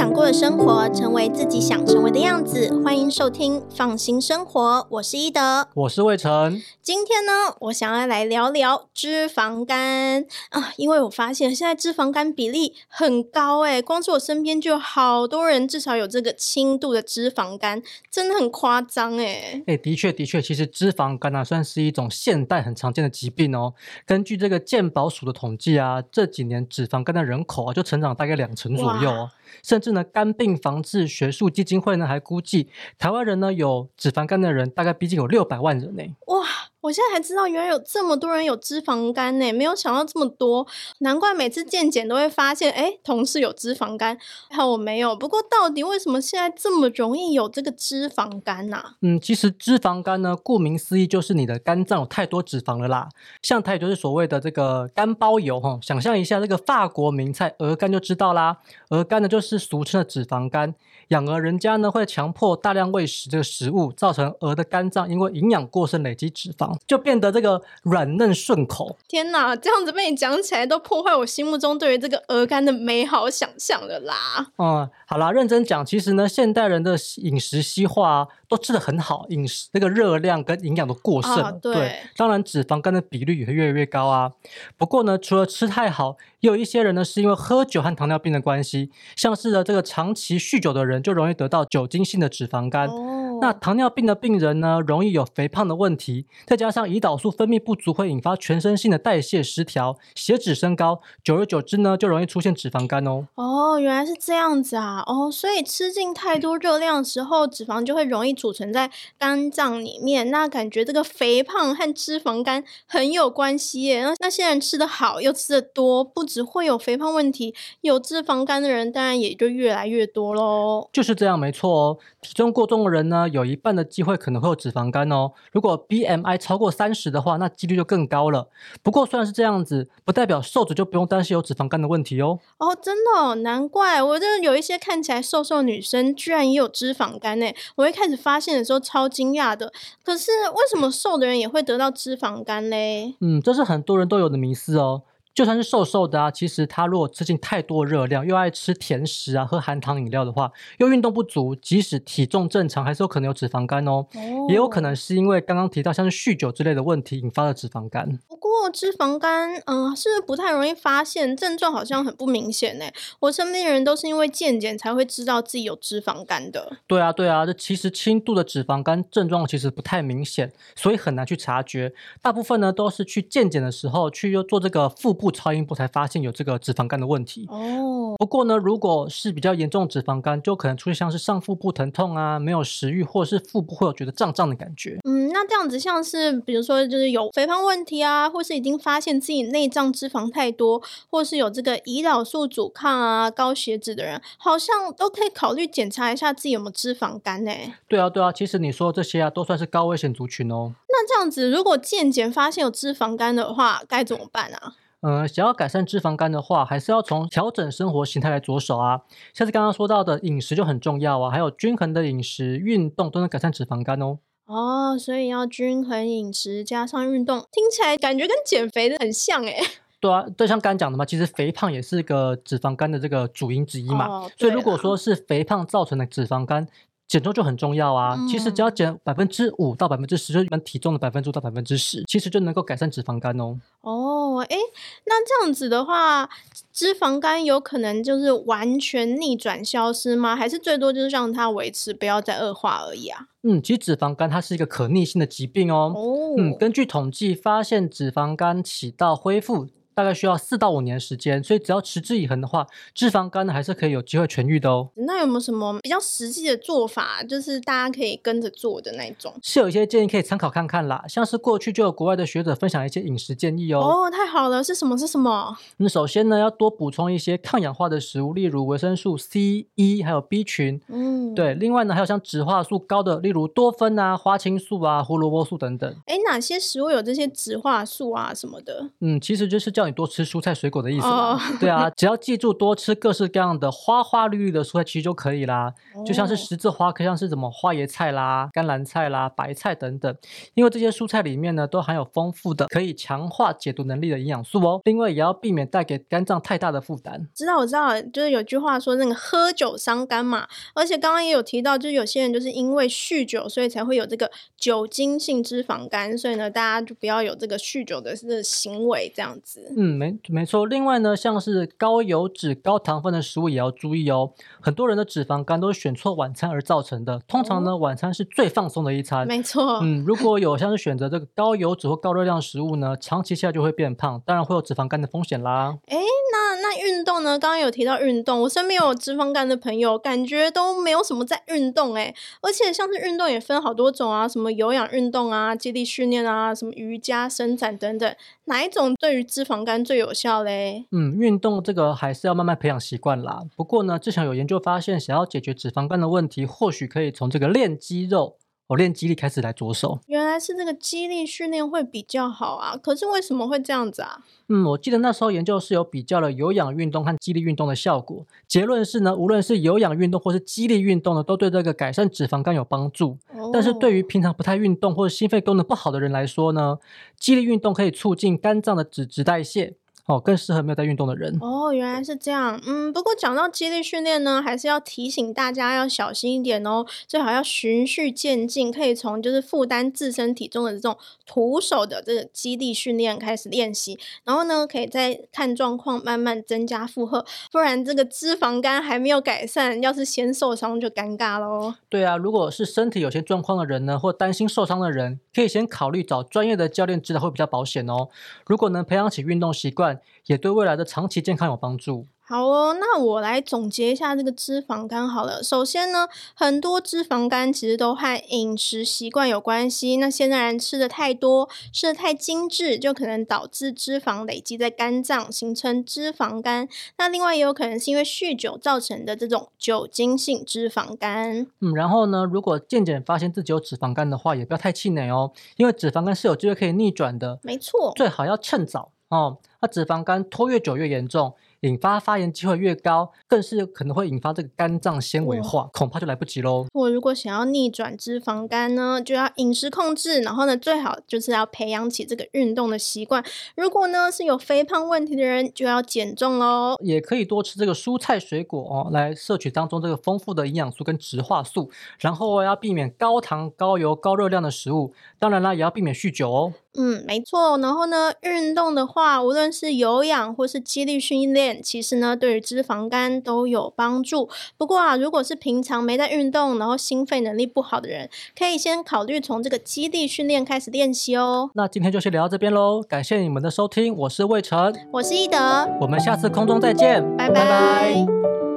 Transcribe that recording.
想过的生活，成为自己想成为的样子。欢迎收听《放心生活》，我是伊德，我是魏晨。今天呢，我想要来聊聊脂肪肝啊，因为我发现现在脂肪肝比例很高诶，光是我身边就有好多人至少有这个轻度的脂肪肝，真的很夸张诶。哎，的确的确，其实脂肪肝呢、啊、算是一种现代很常见的疾病哦。根据这个健保署的统计啊，这几年脂肪肝的人口啊就成长大概两成左右哦。甚至呢，肝病防治学术基金会呢还估计，台湾人呢有脂肪肝的人大概毕竟有六百万人呢。哇！我现在才知道，原来有这么多人有脂肪肝呢，没有想到这么多，难怪每次健检都会发现，哎，同事有脂肪肝，还好我没有。不过，到底为什么现在这么容易有这个脂肪肝呢？嗯，其实脂肪肝呢，顾名思义就是你的肝脏有太多脂肪了啦。像它也就是所谓的这个肝包油哈，想象一下这个法国名菜鹅肝就知道啦。鹅肝呢就是俗称的脂肪肝。养鹅人家呢会强迫大量喂食这个食物，造成鹅的肝脏因为营养过剩累积脂肪，就变得这个软嫩顺口。天哪，这样子被你讲起来，都破坏我心目中对于这个鹅肝的美好想象了啦。嗯，好啦，认真讲，其实呢，现代人的饮食西化都吃的很好，饮食那个热量跟营养都过剩，啊对，对，当然脂肪肝的比率也会越来越高啊。不过呢，除了吃太好，也有一些人呢是因为喝酒和糖尿病的关系，像是呢这个长期酗酒的人。就容易得到酒精性的脂肪肝。哦，那糖尿病的病人呢，容易有肥胖的问题，再加上胰岛素分泌不足，会引发全身性的代谢失调，血脂升高，久而久之呢，就容易出现脂肪肝哦。哦，原来是这样子啊。哦，所以吃进太多热量的时候，脂肪就会容易储存在肝脏里面。那感觉这个肥胖和脂肪肝很有关系耶。那那些人吃得好又吃得多，不只会有肥胖问题，有脂肪肝的人当然也就越来越多喽。就是这样，没错哦。体重过重的人呢，有一半的机会可能会有脂肪肝哦。如果 BMI 超过三十的话，那几率就更高了。不过虽然是这样子，不代表瘦子就不用担心有脂肪肝的问题哦。哦，真的哦，难怪我这有一些看起来瘦瘦的女生，居然也有脂肪肝呢。我一开始发现的时候超惊讶的。可是为什么瘦的人也会得到脂肪肝嘞？嗯，这是很多人都有的迷思哦。就算是瘦瘦的啊，其实他如果吃进太多热量，又爱吃甜食啊，喝含糖饮料的话，又运动不足，即使体重正常，还是有可能有脂肪肝哦。哦，也有可能是因为刚刚提到像是酗酒之类的问题引发的脂肪肝。不过脂肪肝，嗯、呃，是不太容易发现？症状好像很不明显呢。我身边的人都是因为健检才会知道自己有脂肪肝的。对啊，对啊，这其实轻度的脂肪肝症状其实不太明显，所以很难去察觉。大部分呢都是去健检的时候去又做这个腹部超音波才发现有这个脂肪肝的问题哦。不过呢，如果是比较严重的脂肪肝，就可能出现像是上腹部疼痛啊，没有食欲，或者是腹部会有觉得胀胀的感觉。嗯，那这样子像是比如说就是有肥胖问题啊，或是已经发现自己内脏脂肪太多，或是有这个胰岛素阻抗啊、高血脂的人，好像都可以考虑检查一下自己有没有脂肪肝呢？对啊，对啊，其实你说这些啊，都算是高危险族群哦。那这样子，如果健检发现有脂肪肝的话，该怎么办啊？嗯，想要改善脂肪肝的话，还是要从调整生活形态来着手啊。像是刚刚说到的饮食就很重要啊，还有均衡的饮食、运动都能改善脂肪肝哦。哦，所以要均衡饮食加上运动，听起来感觉跟减肥的很像诶。对啊，就像刚刚讲的嘛，其实肥胖也是一个脂肪肝的这个主因之一嘛。哦，所以如果说是肥胖造成的脂肪肝，减重就很重要啊！嗯、其实只要减百分之五到百分之十，就你们体重的百分之五到百分之十，其实就能够改善脂肪肝哦。哦，诶，那这样子的话，脂肪肝有可能就是完全逆转消失吗？还是最多就是让它维持，不要再恶化而已啊？嗯，其实脂肪肝它是一个可逆性的疾病哦。哦，嗯，根据统计发现，脂肪肝起到恢复。大概需要四到五年时间，所以只要持之以恒的话，脂肪肝呢还是可以有机会痊愈的哦。那有没有什么比较实际的做法，就是大家可以跟着做的那种？是有一些建议可以参考看看啦，像是过去就有国外的学者分享一些饮食建议哦。哦，太好了，是什么？是什么？那首先呢，要多补充一些抗氧化的食物，例如维生素 C、E，还有 B 群。嗯，对。另外呢，还有像植化素高的，例如多酚啊、花青素啊、胡萝卜素等等。哎，哪些食物有这些植化素啊什么的？嗯，其实就是叫你多吃蔬菜水果的意思吗？哦、对啊，只要记住多吃各式各样的花花绿绿的蔬菜，其实就可以啦。哦、就像是十字花科，像是什么花椰菜啦、甘蓝菜啦、白菜等等，因为这些蔬菜里面呢，都含有丰富的可以强化解毒能力的营养素哦。另外，也要避免带给肝脏太大的负担。知道，我知道，就是有句话说那个喝酒伤肝嘛。而且刚刚也有提到，就是有些人就是因为酗酒，所以才会有这个酒精性脂肪肝。所以呢，大家就不要有这个酗酒的这个行为，这样子。嗯，没没错。另外呢，像是高油脂、高糖分的食物也要注意哦。很多人的脂肪肝都是选错晚餐而造成的。通常呢，哦、晚餐是最放松的一餐。没错。嗯，如果有像是选择这个高油脂或高热量食物呢，长期下来就会变胖，当然会有脂肪肝的风险啦。哎，运动呢？刚刚有提到运动，我身边有脂肪肝的朋友，感觉都没有什么在运动哎。而且像是运动也分好多种啊，什么有氧运动啊、肌力训练啊、什么瑜伽、伸展等等，哪一种对于脂肪肝最有效嘞？嗯，运动这个还是要慢慢培养习惯啦。不过呢，之前有研究发现，想要解决脂肪肝的问题，或许可以从这个练肌肉。我练肌力开始来着手，原来是这个肌力训练会比较好啊！可是为什么会这样子啊？嗯，我记得那时候研究是有比较了有氧运动和肌力运动的效果，结论是呢，无论是有氧运动或是肌力运动呢，都对这个改善脂肪肝有帮助。哦、但是对于平常不太运动或者心肺功能不好的人来说呢，肌力运动可以促进肝脏的脂质代谢。哦，更适合没有在运动的人。哦，原来是这样。嗯，不过讲到肌力训练呢，还是要提醒大家要小心一点哦。最好要循序渐进，可以从就是负担自身体重的这种徒手的这个肌力训练开始练习，然后呢，可以再看状况慢慢增加负荷。不然这个脂肪肝还没有改善，要是先受伤就尴尬喽。对啊，如果是身体有些状况的人呢，或担心受伤的人，可以先考虑找专业的教练指导，会比较保险哦。如果能培养起运动习惯，也对未来的长期健康有帮助。好哦，那我来总结一下这个脂肪肝好了。首先呢，很多脂肪肝其实都和饮食习惯有关系。那现在人吃的太多，吃的太精致，就可能导致脂肪累积在肝脏，形成脂肪肝。那另外也有可能是因为酗酒造成的这种酒精性脂肪肝。嗯，然后呢，如果渐渐发现自己有脂肪肝的话，也不要太气馁哦，因为脂肪肝是有机会可以逆转的。没错，最好要趁早哦。那脂肪肝拖越久越严重。引发发炎机会越高，更是可能会引发这个肝脏纤维化，哦、恐怕就来不及喽。我如果想要逆转脂肪肝呢，就要饮食控制，然后呢，最好就是要培养起这个运动的习惯。如果呢是有肥胖问题的人，就要减重喽。也可以多吃这个蔬菜水果哦，来摄取当中这个丰富的营养素跟植化素。然后要避免高糖、高油、高热量的食物，当然啦，也要避免酗酒哦。嗯，没错。然后呢，运动的话，无论是有氧或是肌力训练，其实呢，对于脂肪肝都有帮助。不过啊，如果是平常没在运动，然后心肺能力不好的人，可以先考虑从这个肌力训练开始练习哦。那今天就先聊到这边喽，感谢你们的收听，我是魏晨，我是易德，我们下次空中再见，拜拜。拜拜。